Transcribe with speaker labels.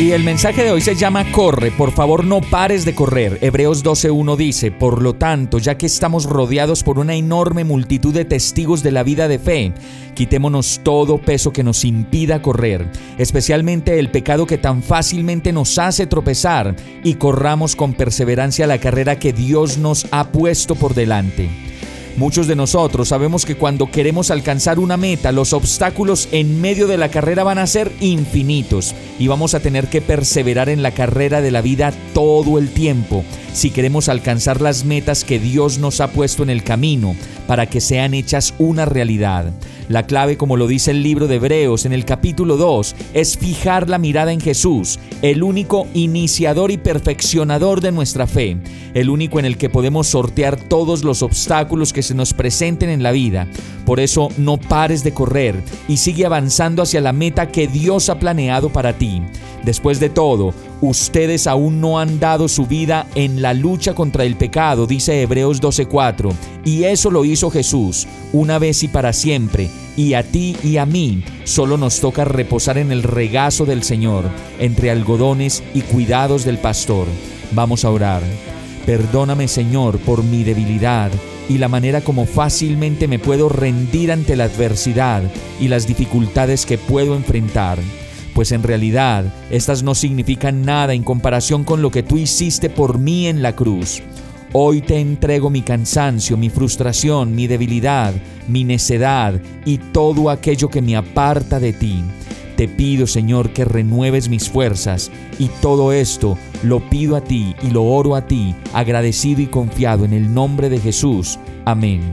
Speaker 1: Y el mensaje de hoy se llama Corre, por favor no pares de correr. Hebreos 12.1 dice, por lo tanto, ya que estamos rodeados por una enorme multitud de testigos de la vida de fe, quitémonos todo peso que nos impida correr, especialmente el pecado que tan fácilmente nos hace tropezar, y corramos con perseverancia la carrera que Dios nos ha puesto por delante. Muchos de nosotros sabemos que cuando queremos alcanzar una meta, los obstáculos en medio de la carrera van a ser infinitos y vamos a tener que perseverar en la carrera de la vida todo el tiempo si queremos alcanzar las metas que Dios nos ha puesto en el camino para que sean hechas una realidad. La clave, como lo dice el libro de Hebreos en el capítulo 2, es fijar la mirada en Jesús, el único iniciador y perfeccionador de nuestra fe, el único en el que podemos sortear todos los obstáculos que se nos presenten en la vida. Por eso no pares de correr y sigue avanzando hacia la meta que Dios ha planeado para ti. Después de todo, ustedes aún no han dado su vida en la lucha contra el pecado, dice Hebreos 12:4, y eso lo hizo Jesús, una vez y para siempre, y a ti y a mí solo nos toca reposar en el regazo del Señor, entre algodones y cuidados del pastor. Vamos a orar. Perdóname Señor por mi debilidad y la manera como fácilmente me puedo rendir ante la adversidad y las dificultades que puedo enfrentar pues en realidad estas no significan nada en comparación con lo que tú hiciste por mí en la cruz. Hoy te entrego mi cansancio, mi frustración, mi debilidad, mi necedad y todo aquello que me aparta de ti. Te pido, Señor, que renueves mis fuerzas y todo esto lo pido a ti y lo oro a ti, agradecido y confiado en el nombre de Jesús. Amén.